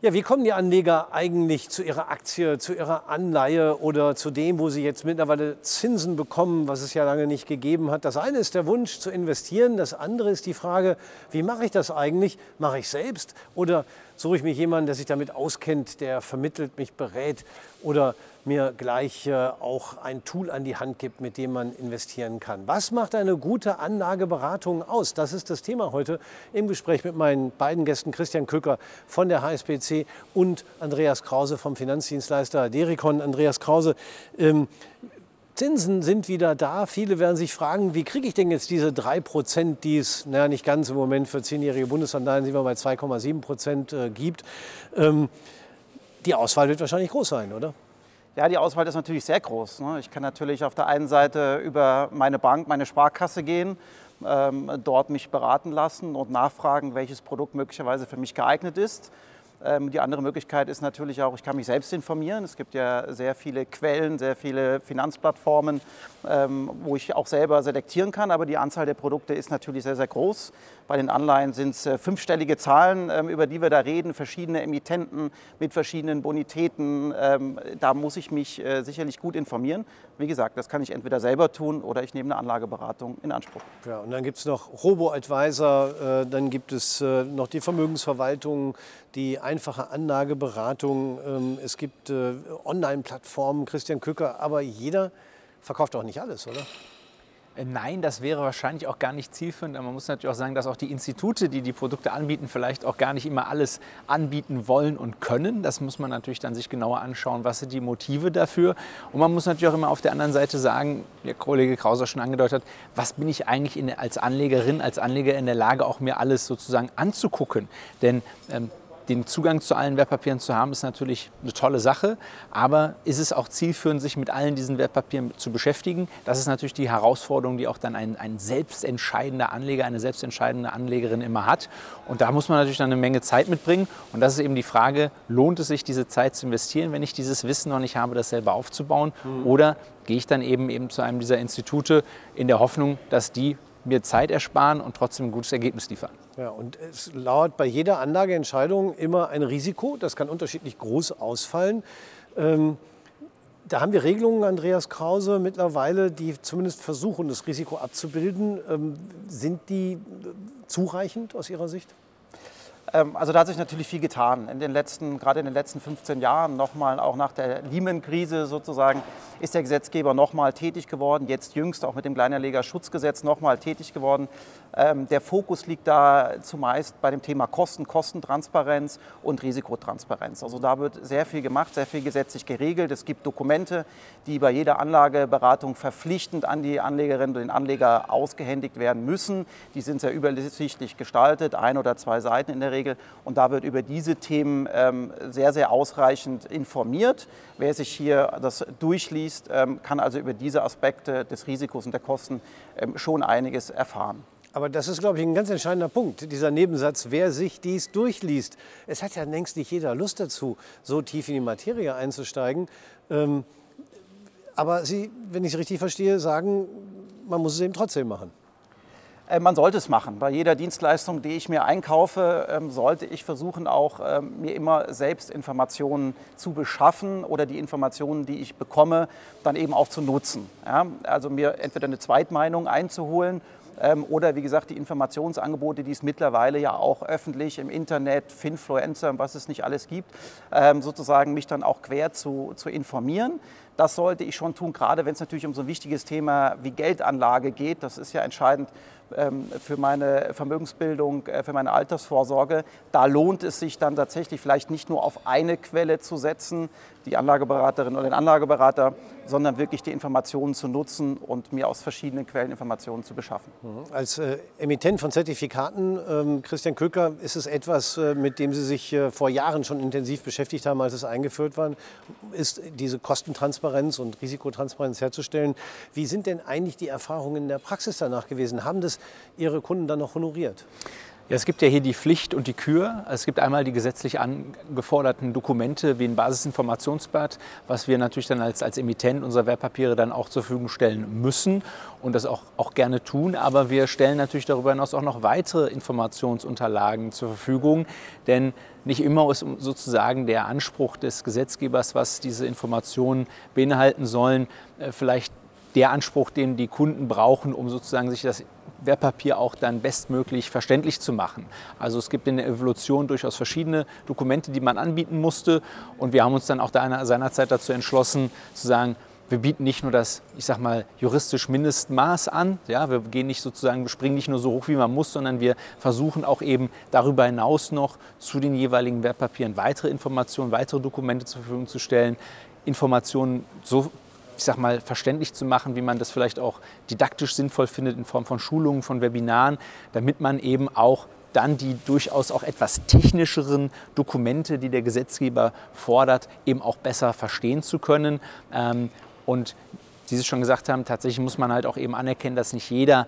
Ja, wie kommen die Anleger eigentlich zu ihrer Aktie, zu ihrer Anleihe oder zu dem, wo sie jetzt mittlerweile Zinsen bekommen, was es ja lange nicht gegeben hat? Das eine ist der Wunsch zu investieren, das andere ist die Frage, wie mache ich das eigentlich? Mache ich selbst oder suche ich mir jemanden, der sich damit auskennt, der vermittelt, mich berät oder mir gleich äh, auch ein Tool an die Hand gibt, mit dem man investieren kann. Was macht eine gute Anlageberatung aus? Das ist das Thema heute im Gespräch mit meinen beiden Gästen Christian Köcker von der HSBC und Andreas Krause vom Finanzdienstleister Dericon. Andreas Krause, ähm, Zinsen sind wieder da. Viele werden sich fragen, wie kriege ich denn jetzt diese 3 Prozent, die es naja, nicht ganz im Moment für zehnjährige Bundesanleihen sind wir bei 2,7 Prozent äh, gibt. Ähm, die Auswahl wird wahrscheinlich groß sein, oder? Ja, die Auswahl ist natürlich sehr groß. Ne? Ich kann natürlich auf der einen Seite über meine Bank, meine Sparkasse gehen, ähm, dort mich beraten lassen und nachfragen, welches Produkt möglicherweise für mich geeignet ist. Ähm, die andere Möglichkeit ist natürlich auch, ich kann mich selbst informieren. Es gibt ja sehr viele Quellen, sehr viele Finanzplattformen, ähm, wo ich auch selber selektieren kann. Aber die Anzahl der Produkte ist natürlich sehr, sehr groß. Bei den Anleihen sind es äh, fünfstellige Zahlen, ähm, über die wir da reden, verschiedene Emittenten mit verschiedenen Bonitäten. Da muss ich mich äh, sicherlich gut informieren. Wie gesagt, das kann ich entweder selber tun oder ich nehme eine Anlageberatung in Anspruch. Ja, und dann gibt es noch Robo-Advisor, äh, dann gibt es noch die Vermögensverwaltung, die einfache Anlageberatung. Ähm, es gibt äh, Online-Plattformen, Christian Kücker, aber jeder verkauft auch nicht alles, oder? Äh, nein, das wäre wahrscheinlich auch gar nicht zielführend. Aber man muss natürlich auch sagen, dass auch die Institute, die die Produkte anbieten, vielleicht auch gar nicht immer alles anbieten wollen und können. Das muss man natürlich dann sich genauer anschauen, was sind die Motive dafür. Und man muss natürlich auch immer auf der anderen Seite sagen, wie der Kollege Krauser schon angedeutet hat, was bin ich eigentlich in, als Anlegerin, als Anleger in der Lage, auch mir alles sozusagen anzugucken. Denn ähm, den Zugang zu allen Wertpapieren zu haben, ist natürlich eine tolle Sache. Aber ist es auch zielführend, sich mit allen diesen Wertpapieren zu beschäftigen? Das ist natürlich die Herausforderung, die auch dann ein, ein selbstentscheidender Anleger, eine selbstentscheidende Anlegerin immer hat. Und da muss man natürlich dann eine Menge Zeit mitbringen. Und das ist eben die Frage, lohnt es sich, diese Zeit zu investieren, wenn ich dieses Wissen noch nicht habe, das selber aufzubauen? Mhm. Oder gehe ich dann eben, eben zu einem dieser Institute in der Hoffnung, dass die mir Zeit ersparen und trotzdem ein gutes Ergebnis liefern. Ja, und es lauert bei jeder Anlageentscheidung immer ein Risiko. Das kann unterschiedlich groß ausfallen. Ähm, da haben wir Regelungen, Andreas Krause, mittlerweile, die zumindest versuchen, das Risiko abzubilden. Ähm, sind die zureichend aus Ihrer Sicht? Ähm, also da hat sich natürlich viel getan. In den letzten, gerade in den letzten 15 Jahren, nochmal auch nach der Lehman-Krise sozusagen, ist der Gesetzgeber nochmal tätig geworden. Jetzt jüngst auch mit dem Kleinerlegerschutzgesetz nochmal tätig geworden. Ähm, der Fokus liegt da zumeist bei dem Thema Kosten, Kostentransparenz und Risikotransparenz. Also da wird sehr viel gemacht, sehr viel gesetzlich geregelt. Es gibt Dokumente, die bei jeder Anlageberatung verpflichtend an die Anlegerinnen und den Anleger ausgehändigt werden müssen. Die sind sehr übersichtlich gestaltet, ein oder zwei Seiten in der Regel. Und da wird über diese Themen ähm, sehr, sehr ausreichend informiert. Wer sich hier das durchliest, ähm, kann also über diese Aspekte des Risikos und der Kosten schon einiges erfahren. Aber das ist, glaube ich, ein ganz entscheidender Punkt, dieser Nebensatz, wer sich dies durchliest. Es hat ja längst nicht jeder Lust dazu, so tief in die Materie einzusteigen. Ähm, aber Sie, wenn ich es richtig verstehe, sagen, man muss es eben trotzdem machen. Äh, man sollte es machen. Bei jeder Dienstleistung, die ich mir einkaufe, ähm, sollte ich versuchen, auch ähm, mir immer selbst Informationen zu beschaffen oder die Informationen, die ich bekomme, dann eben auch zu nutzen. Also mir entweder eine Zweitmeinung einzuholen ähm, oder wie gesagt die Informationsangebote, die es mittlerweile ja auch öffentlich im Internet, Finfluencer, was es nicht alles gibt, sozusagen mich dann auch quer zu, zu informieren. Das sollte ich schon tun, gerade wenn es natürlich um so ein wichtiges Thema wie Geldanlage geht. Das ist ja entscheidend für meine Vermögensbildung, äh, für meine Altersvorsorge. Da lohnt es sich dann tatsächlich vielleicht nicht nur auf eine Quelle zu setzen, die Anlageberaterin oder den Anlageberater, sondern wirklich die Informationen zu nutzen und mir aus verschiedenen Quellen Informationen zu beschaffen. Mhm. Als äh, Emittent von Zertifikaten, ähm, Christian Köcker, ist es etwas, äh, mit dem Sie sich äh, vor Jahren schon intensiv beschäftigt haben, als es eingeführt war, ist diese Kostentransparenz und Risikotransparenz herzustellen. Wie sind denn eigentlich die Erfahrungen in der Praxis danach gewesen? Haben das Ihre Kunden dann noch honoriert? Ja, es gibt ja hier die Pflicht und die Kür. Es gibt einmal die gesetzlich angeforderten Dokumente wie ein Basisinformationsblatt, was wir natürlich dann als, als Emittent unserer Wertpapiere dann auch zur Verfügung stellen müssen und das auch, auch gerne tun. Aber wir stellen natürlich darüber hinaus auch noch weitere Informationsunterlagen zur Verfügung, denn nicht immer ist sozusagen der Anspruch des Gesetzgebers, was diese Informationen beinhalten sollen, äh, vielleicht der Anspruch, den die Kunden brauchen, um sozusagen sich das Wertpapier auch dann bestmöglich verständlich zu machen. Also es gibt in der Evolution durchaus verschiedene Dokumente, die man anbieten musste. Und wir haben uns dann auch da seinerzeit dazu entschlossen, zu sagen, wir bieten nicht nur das, ich sag mal, juristisch Mindestmaß an. Ja, wir gehen nicht sozusagen, springen nicht nur so hoch, wie man muss, sondern wir versuchen auch eben darüber hinaus noch zu den jeweiligen Wertpapieren weitere Informationen, weitere Dokumente zur Verfügung zu stellen. Informationen so ich sag mal, verständlich zu machen, wie man das vielleicht auch didaktisch sinnvoll findet in Form von Schulungen, von Webinaren, damit man eben auch dann die durchaus auch etwas technischeren Dokumente, die der Gesetzgeber fordert, eben auch besser verstehen zu können. Ähm, und wie Sie schon gesagt haben, tatsächlich muss man halt auch eben anerkennen, dass nicht jeder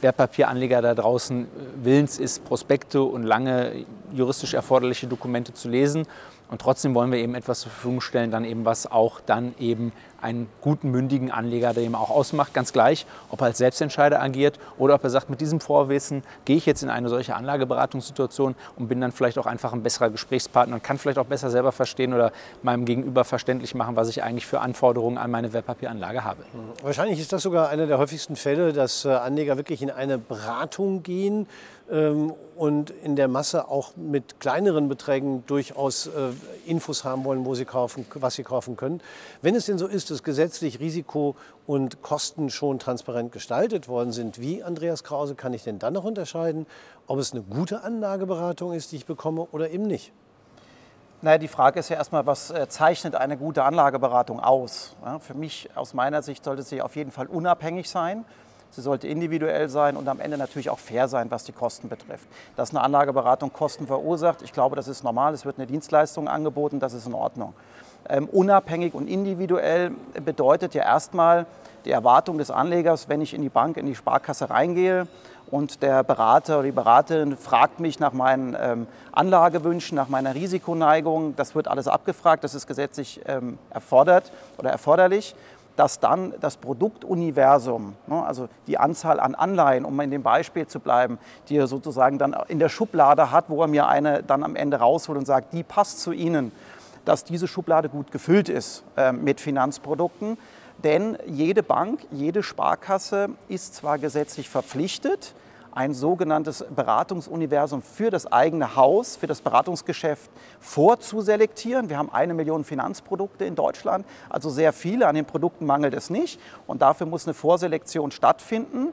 Wertpapieranleger da draußen willens ist, Prospekte und lange juristisch erforderliche Dokumente zu lesen. Und trotzdem wollen wir eben etwas zur Verfügung stellen, dann eben was auch dann eben einen guten, mündigen Anleger, der eben auch ausmacht, ganz gleich, ob er als Selbstentscheider agiert oder ob er sagt, mit diesem Vorwissen gehe ich jetzt in eine solche Anlageberatungssituation und bin dann vielleicht auch einfach ein besserer Gesprächspartner und kann vielleicht auch besser selber verstehen oder meinem Gegenüber verständlich machen, was ich eigentlich für Anforderungen an meine Wertpapieranlage habe. Wahrscheinlich ist das sogar einer der häufigsten Fälle, dass äh, Anleger wirklich in eine Beratung gehen ähm, und in der Masse auch mit kleineren Beträgen durchaus äh, Infos haben wollen, wo sie kaufen, was sie kaufen können. Wenn es denn so ist, dass gesetzlich Risiko und Kosten schon transparent gestaltet worden sind, wie Andreas Krause, kann ich denn dann noch unterscheiden, ob es eine gute Anlageberatung ist, die ich bekomme oder eben nicht? Naja, die Frage ist ja erstmal, was äh, zeichnet eine gute Anlageberatung aus? Ja, für mich, aus meiner Sicht, sollte sie auf jeden Fall unabhängig sein. Sie sollte individuell sein und am Ende natürlich auch fair sein, was die Kosten betrifft. Dass eine Anlageberatung Kosten verursacht, ich glaube, das ist normal. Es wird eine Dienstleistung angeboten, das ist in Ordnung. Ähm, unabhängig und individuell bedeutet ja erstmal die Erwartung des Anlegers, wenn ich in die Bank, in die Sparkasse reingehe und der Berater oder die Beraterin fragt mich nach meinen ähm, Anlagewünschen, nach meiner Risikoneigung, das wird alles abgefragt, das ist gesetzlich ähm, erfordert oder erforderlich dass dann das Produktuniversum, ne, also die Anzahl an Anleihen, um in dem Beispiel zu bleiben, die er sozusagen dann in der Schublade hat, wo er mir eine dann am Ende rausholt und sagt, die passt zu Ihnen, dass diese Schublade gut gefüllt ist äh, mit Finanzprodukten. Denn jede Bank, jede Sparkasse ist zwar gesetzlich verpflichtet, ein sogenanntes Beratungsuniversum für das eigene Haus, für das Beratungsgeschäft vorzuselektieren. Wir haben eine Million Finanzprodukte in Deutschland, also sehr viele. An den Produkten mangelt es nicht. Und dafür muss eine Vorselektion stattfinden.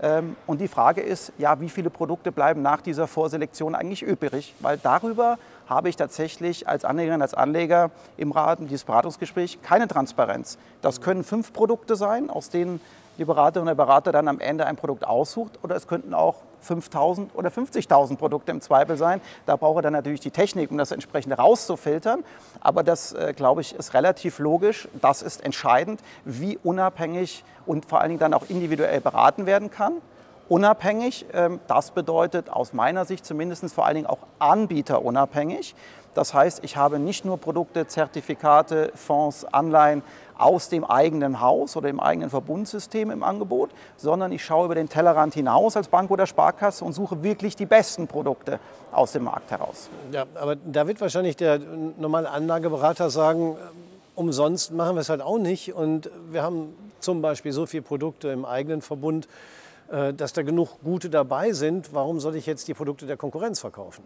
Ähm, und die Frage ist, ja, wie viele Produkte bleiben nach dieser Vorselektion eigentlich übrig? Weil darüber habe ich tatsächlich als Anlegerin, als Anleger im Rahmen dieses Beratungsgesprächs keine Transparenz. Das können fünf Produkte sein, aus denen die Beraterin der Berater dann am Ende ein Produkt aussucht. Oder es könnten auch 5.000 oder 50.000 Produkte im Zweifel sein. Da braucht er dann natürlich die Technik, um das entsprechend rauszufiltern. Aber das, äh, glaube ich, ist relativ logisch. Das ist entscheidend, wie unabhängig und vor allen Dingen dann auch individuell beraten werden kann. Unabhängig, ähm, das bedeutet aus meiner Sicht zumindest vor allen Dingen auch anbieterunabhängig. Das heißt, ich habe nicht nur Produkte, Zertifikate, Fonds, Anleihen aus dem eigenen Haus oder dem eigenen Verbundsystem im Angebot, sondern ich schaue über den Tellerrand hinaus als Bank oder Sparkasse und suche wirklich die besten Produkte aus dem Markt heraus. Ja, aber da wird wahrscheinlich der normale Anlageberater sagen, umsonst machen wir es halt auch nicht. Und wir haben zum Beispiel so viele Produkte im eigenen Verbund, äh, dass da genug gute dabei sind. Warum soll ich jetzt die Produkte der Konkurrenz verkaufen?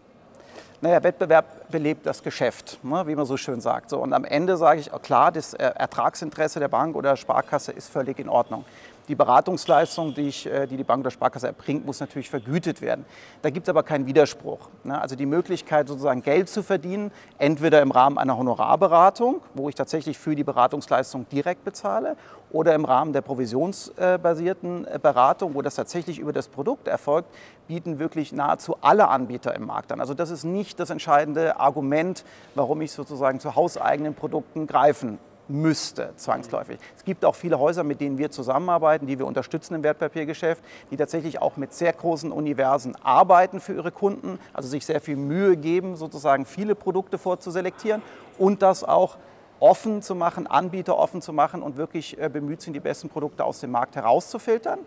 Naja, Wettbewerb belebt das Geschäft, ne, wie man so schön sagt. So, und am Ende sage ich, klar, das äh, Ertragsinteresse der Bank oder der Sparkasse ist völlig in Ordnung. Die Beratungsleistung, die, ich, äh, die die Bank oder Sparkasse erbringt, muss natürlich vergütet werden. Da gibt es aber keinen Widerspruch. Ne? Also die Möglichkeit, sozusagen Geld zu verdienen, entweder im Rahmen einer Honorarberatung, wo ich tatsächlich für die Beratungsleistung direkt bezahle, oder im Rahmen der provisionsbasierten äh, Beratung, wo das tatsächlich über das Produkt erfolgt, bieten wirklich nahezu alle Anbieter im Markt an. Also das ist nicht das entscheidende Argument, warum ich sozusagen zu hauseigenen Produkten greifen müsste, zwangsläufig. Es gibt auch viele Häuser, mit denen wir zusammenarbeiten, die wir unterstützen im Wertpapiergeschäft, die tatsächlich auch mit sehr großen Universen arbeiten für ihre Kunden, also sich sehr viel Mühe geben, sozusagen viele Produkte vorzuselektieren und das auch offen zu machen, Anbieter offen zu machen und wirklich äh, bemüht sind, die besten Produkte aus dem Markt herauszufiltern.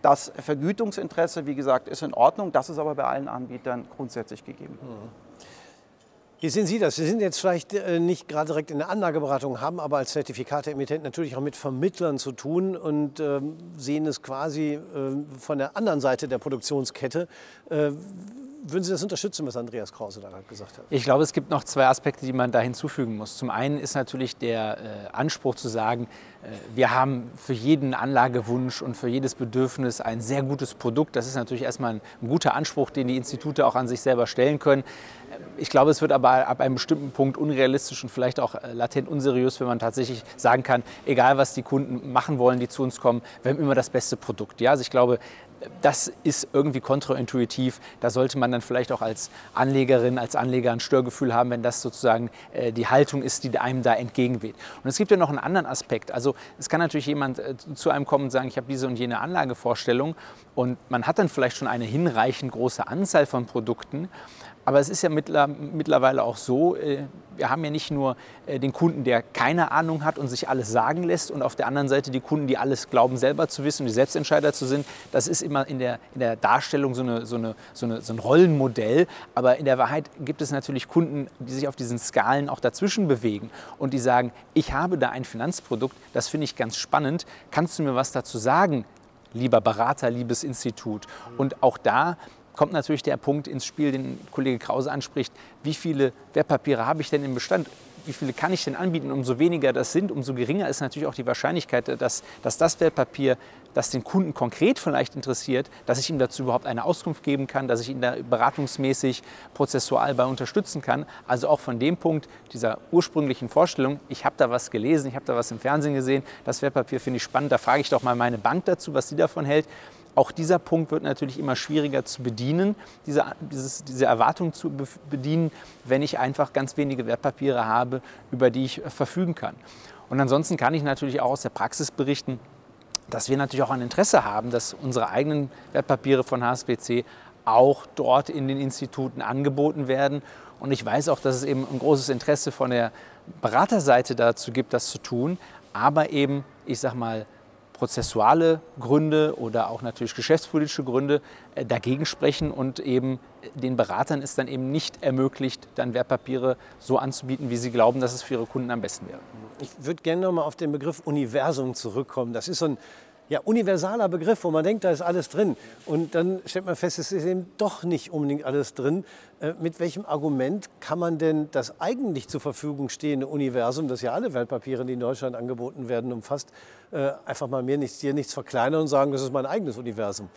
Das Vergütungsinteresse, wie gesagt, ist in Ordnung. Das ist aber bei allen Anbietern grundsätzlich gegeben. Mhm. Wie sehen Sie das? Sie sind jetzt vielleicht äh, nicht gerade direkt in der Anlageberatung, haben aber als Zertifikateemittent natürlich auch mit Vermittlern zu tun und ähm, sehen es quasi äh, von der anderen Seite der Produktionskette. Äh, würden Sie das unterstützen, was Andreas Krause da gerade gesagt hat? Ich glaube, es gibt noch zwei Aspekte, die man da hinzufügen muss. Zum einen ist natürlich der äh, Anspruch zu sagen, äh, wir haben für jeden Anlagewunsch und für jedes Bedürfnis ein sehr gutes Produkt. Das ist natürlich erstmal ein, ein guter Anspruch, den die Institute auch an sich selber stellen können. Ich glaube, es wird aber ab einem bestimmten Punkt unrealistisch und vielleicht auch äh, latent unseriös, wenn man tatsächlich sagen kann, egal was die Kunden machen wollen, die zu uns kommen, wir haben immer das beste Produkt. Ja, also ich glaube, das ist irgendwie kontraintuitiv. Da sollte man dann vielleicht auch als Anlegerin, als Anleger ein Störgefühl haben, wenn das sozusagen äh, die Haltung ist, die einem da entgegenweht. Und es gibt ja noch einen anderen Aspekt. Also es kann natürlich jemand äh, zu einem kommen und sagen, ich habe diese und jene Anlagevorstellung und man hat dann vielleicht schon eine hinreichend große Anzahl von Produkten. Aber es ist ja mittlerweile auch so, äh, wir haben ja nicht nur äh, den Kunden, der keine Ahnung hat und sich alles sagen lässt und auf der anderen Seite die Kunden, die alles glauben selber zu wissen und die Selbstentscheider zu sind. Das ist immer in der, in der Darstellung so, eine, so, eine, so, eine, so ein Rollenmodell. Aber in der Wahrheit gibt es natürlich Kunden, die sich auf diesen Skalen auch dazwischen bewegen und die sagen, ich habe da ein Finanzprodukt, das finde ich ganz spannend. Kannst du mir was dazu sagen, lieber Berater, liebes Institut? Und auch da kommt natürlich der Punkt ins Spiel, den Kollege Krause anspricht. Wie viele Wertpapiere habe ich denn im Bestand? Wie viele kann ich denn anbieten? Umso weniger das sind, umso geringer ist natürlich auch die Wahrscheinlichkeit, dass, dass das Wertpapier, das den Kunden konkret vielleicht interessiert, dass ich ihm dazu überhaupt eine Auskunft geben kann, dass ich ihn da beratungsmäßig, prozessual bei unterstützen kann. Also auch von dem Punkt dieser ursprünglichen Vorstellung, ich habe da was gelesen, ich habe da was im Fernsehen gesehen, das Wertpapier finde ich spannend, da frage ich doch mal meine Bank dazu, was sie davon hält auch dieser Punkt wird natürlich immer schwieriger zu bedienen, diese, dieses, diese Erwartung zu bedienen, wenn ich einfach ganz wenige Wertpapiere habe, über die ich verfügen kann. Und ansonsten kann ich natürlich auch aus der Praxis berichten, dass wir natürlich auch ein Interesse haben, dass unsere eigenen Wertpapiere von HSBC auch dort in den Instituten angeboten werden. Und ich weiß auch, dass es eben ein großes Interesse von der Beraterseite dazu gibt, das zu tun. Aber eben, ich sag mal, prozessuale Gründe oder auch natürlich geschäftspolitische Gründe äh, dagegen sprechen und eben den Beratern ist dann eben nicht ermöglicht, dann Wertpapiere so anzubieten, wie sie glauben, dass es für ihre Kunden am besten wäre. Ich würde gerne noch mal auf den Begriff Universum zurückkommen. Das ist so ein ja, universaler Begriff, wo man denkt, da ist alles drin. Und dann stellt man fest, es ist eben doch nicht unbedingt alles drin. Äh, mit welchem Argument kann man denn das eigentlich zur Verfügung stehende Universum, das ja alle Wertpapiere, die in Deutschland angeboten werden, umfasst, äh, einfach mal mir nichts, dir nichts verkleinern und sagen, das ist mein eigenes Universum?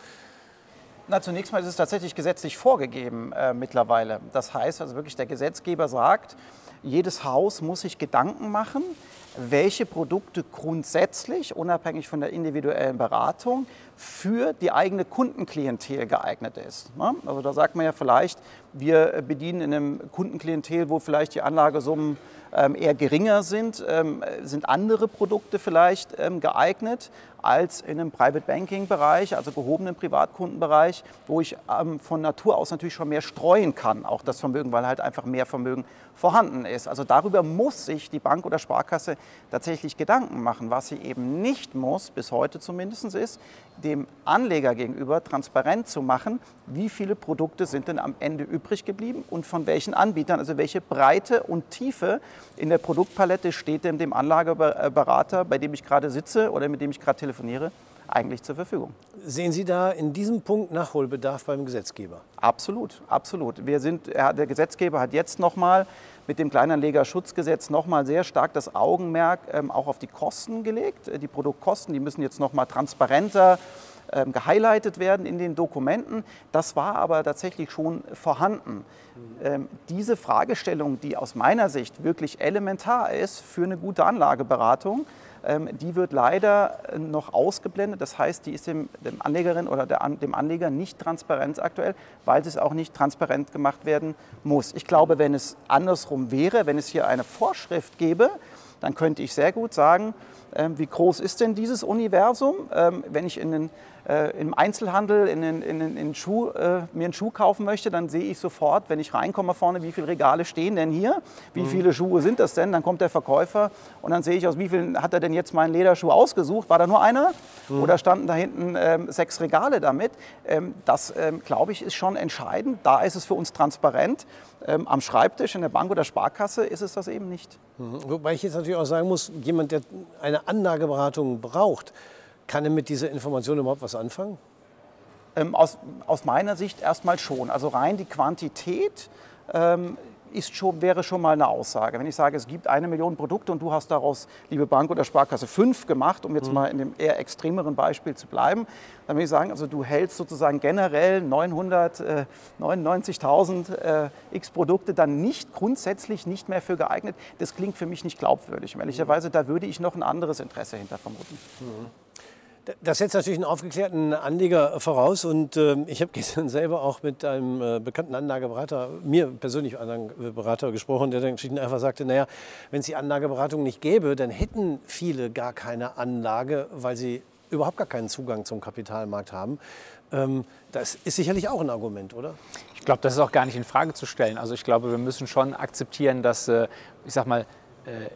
Na, zunächst mal ist es tatsächlich gesetzlich vorgegeben äh, mittlerweile. Das heißt also wirklich, der Gesetzgeber sagt, jedes Haus muss sich Gedanken machen, welche Produkte grundsätzlich, unabhängig von der individuellen Beratung, für die eigene Kundenklientel geeignet ist. Ne? Also da sagt man ja vielleicht, wir bedienen in einem Kundenklientel, wo vielleicht die Anlagesummen ähm, eher geringer sind, ähm, sind andere Produkte vielleicht ähm, geeignet als in einem Private Banking Bereich, also gehobenen Privatkundenbereich, wo ich von Natur aus natürlich schon mehr streuen kann, auch das Vermögen, weil halt einfach mehr Vermögen vorhanden ist. Also darüber muss sich die Bank oder Sparkasse tatsächlich Gedanken machen. Was sie eben nicht muss, bis heute zumindest, ist, dem Anleger gegenüber transparent zu machen, wie viele Produkte sind denn am Ende übrig geblieben und von welchen Anbietern, also welche Breite und Tiefe in der Produktpalette steht denn dem Anlageberater, bei dem ich gerade sitze oder mit dem ich gerade telefoniere, eigentlich zur Verfügung. Sehen Sie da in diesem Punkt Nachholbedarf beim Gesetzgeber? Absolut, absolut. Wir sind, der Gesetzgeber hat jetzt nochmal mit dem Kleinanlegerschutzgesetz nochmal sehr stark das Augenmerk ähm, auch auf die Kosten gelegt. Äh, die Produktkosten, die müssen jetzt nochmal transparenter ähm, gehighlightet werden in den Dokumenten. Das war aber tatsächlich schon vorhanden. Ähm, diese Fragestellung, die aus meiner Sicht wirklich elementar ist für eine gute Anlageberatung, die wird leider äh, noch ausgeblendet. Das heißt, die ist dem, dem Anlegerin oder der, dem Anleger nicht transparent aktuell, weil es auch nicht transparent gemacht werden muss. Ich glaube, wenn es andersrum wäre, wenn es hier eine Vorschrift gäbe, dann könnte ich sehr gut sagen, ähm, wie groß ist denn dieses Universum, ähm, wenn ich in den äh, im Einzelhandel in, in, in, in Schuh, äh, mir einen Schuh kaufen möchte, dann sehe ich sofort, wenn ich reinkomme vorne, wie viele Regale stehen denn hier, wie mhm. viele Schuhe sind das denn, dann kommt der Verkäufer und dann sehe ich, aus wie vielen hat er denn jetzt meinen Lederschuh ausgesucht, war da nur einer mhm. oder standen da hinten ähm, sechs Regale damit. Ähm, das, ähm, glaube ich, ist schon entscheidend. Da ist es für uns transparent. Ähm, am Schreibtisch in der Bank oder Sparkasse ist es das eben nicht. Mhm. Wobei ich jetzt natürlich auch sagen muss, jemand, der eine Anlageberatung braucht, kann er mit dieser Information überhaupt was anfangen? Ähm, aus, aus, meiner Sicht erstmal schon. Also rein die Quantität ähm, ist schon, wäre schon mal eine Aussage. Wenn ich sage, es gibt eine Million Produkte und du hast daraus, liebe Bank oder Sparkasse, fünf gemacht, um jetzt mhm. mal in dem eher extremeren Beispiel zu bleiben, dann würde ich sagen, also du hältst sozusagen generell 999.000 äh, x Produkte dann nicht grundsätzlich nicht mehr für geeignet. Das klingt für mich nicht glaubwürdig. Und ehrlicherweise, da würde ich noch ein anderes Interesse hinter vermuten. Mhm. Das setzt natürlich einen aufgeklärten Anleger voraus. Und äh, ich habe gestern selber auch mit einem äh, bekannten Anlageberater, mir persönlich Anlageberater gesprochen, der dann einfach sagte, naja, wenn es die Anlageberatung nicht gäbe, dann hätten viele gar keine Anlage, weil sie überhaupt gar keinen Zugang zum Kapitalmarkt haben. Ähm, das ist sicherlich auch ein Argument, oder? Ich glaube, das ist auch gar nicht in Frage zu stellen. Also ich glaube, wir müssen schon akzeptieren, dass, äh, ich sag mal, äh,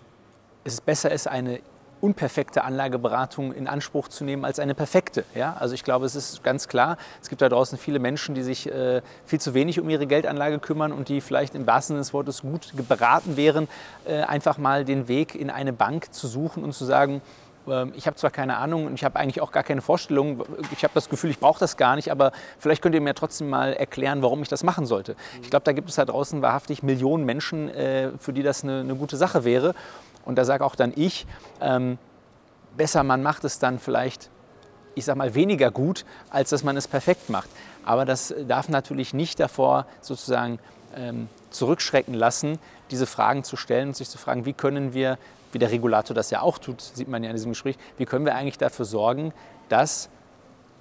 es besser ist, eine unperfekte Anlageberatung in Anspruch zu nehmen als eine perfekte. Ja? Also ich glaube, es ist ganz klar, es gibt da draußen viele Menschen, die sich äh, viel zu wenig um ihre Geldanlage kümmern und die vielleicht im wahrsten Sinne des Wortes gut beraten wären, äh, einfach mal den Weg in eine Bank zu suchen und zu sagen, ähm, ich habe zwar keine Ahnung und ich habe eigentlich auch gar keine Vorstellung, ich habe das Gefühl, ich brauche das gar nicht, aber vielleicht könnt ihr mir trotzdem mal erklären, warum ich das machen sollte. Ich glaube, da gibt es da draußen wahrhaftig Millionen Menschen, äh, für die das eine, eine gute Sache wäre. Und da sage auch dann ich, ähm, besser man macht es dann vielleicht, ich sage mal, weniger gut, als dass man es perfekt macht. Aber das darf natürlich nicht davor sozusagen ähm, zurückschrecken lassen, diese Fragen zu stellen und sich zu fragen, wie können wir, wie der Regulator das ja auch tut, sieht man ja in diesem Gespräch, wie können wir eigentlich dafür sorgen, dass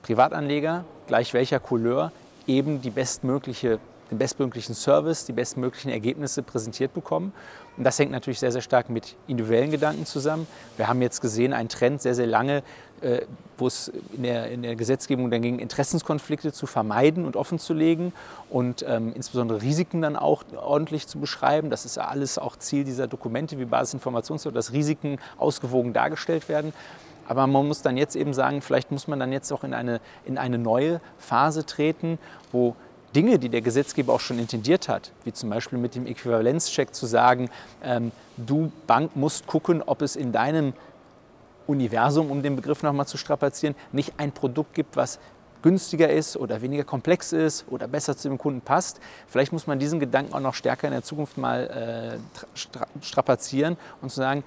Privatanleger, gleich welcher Couleur, eben die bestmögliche den bestmöglichen Service, die bestmöglichen Ergebnisse präsentiert bekommen. Und das hängt natürlich sehr, sehr stark mit individuellen Gedanken zusammen. Wir haben jetzt gesehen, einen Trend sehr, sehr lange, äh, wo es in der, in der Gesetzgebung dann ging, Interessenskonflikte zu vermeiden und offen zu legen und ähm, insbesondere Risiken dann auch ordentlich zu beschreiben. Das ist ja alles auch Ziel dieser Dokumente wie Basisinformationscenter, dass Risiken ausgewogen dargestellt werden. Aber man muss dann jetzt eben sagen, vielleicht muss man dann jetzt auch in eine, in eine neue Phase treten, wo Dinge, die der Gesetzgeber auch schon intendiert hat, wie zum Beispiel mit dem Äquivalenzcheck zu sagen, ähm, du Bank musst gucken, ob es in deinem Universum, um den Begriff nochmal zu strapazieren, nicht ein Produkt gibt, was günstiger ist oder weniger komplex ist oder besser zu dem Kunden passt. Vielleicht muss man diesen Gedanken auch noch stärker in der Zukunft mal äh, strapazieren und zu sagen,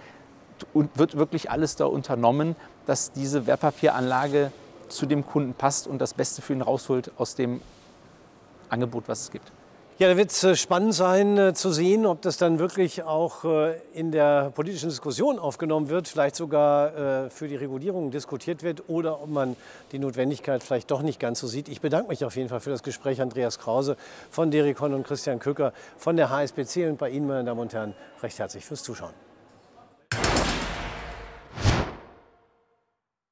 wird wirklich alles da unternommen, dass diese Wertpapieranlage zu dem Kunden passt und das Beste für ihn rausholt aus dem Angebot, was es gibt. Ja, da wird es äh, spannend sein äh, zu sehen, ob das dann wirklich auch äh, in der politischen Diskussion aufgenommen wird, vielleicht sogar für die Regulierung diskutiert wird oder ob man die Notwendigkeit vielleicht doch nicht ganz so sieht. Ich bedanke mich auf jeden Fall für das Gespräch, Andreas Krause von Derikon und Christian Köcker von der HSBC und bei Ihnen, meine Damen und Herren, recht herzlich fürs Zuschauen.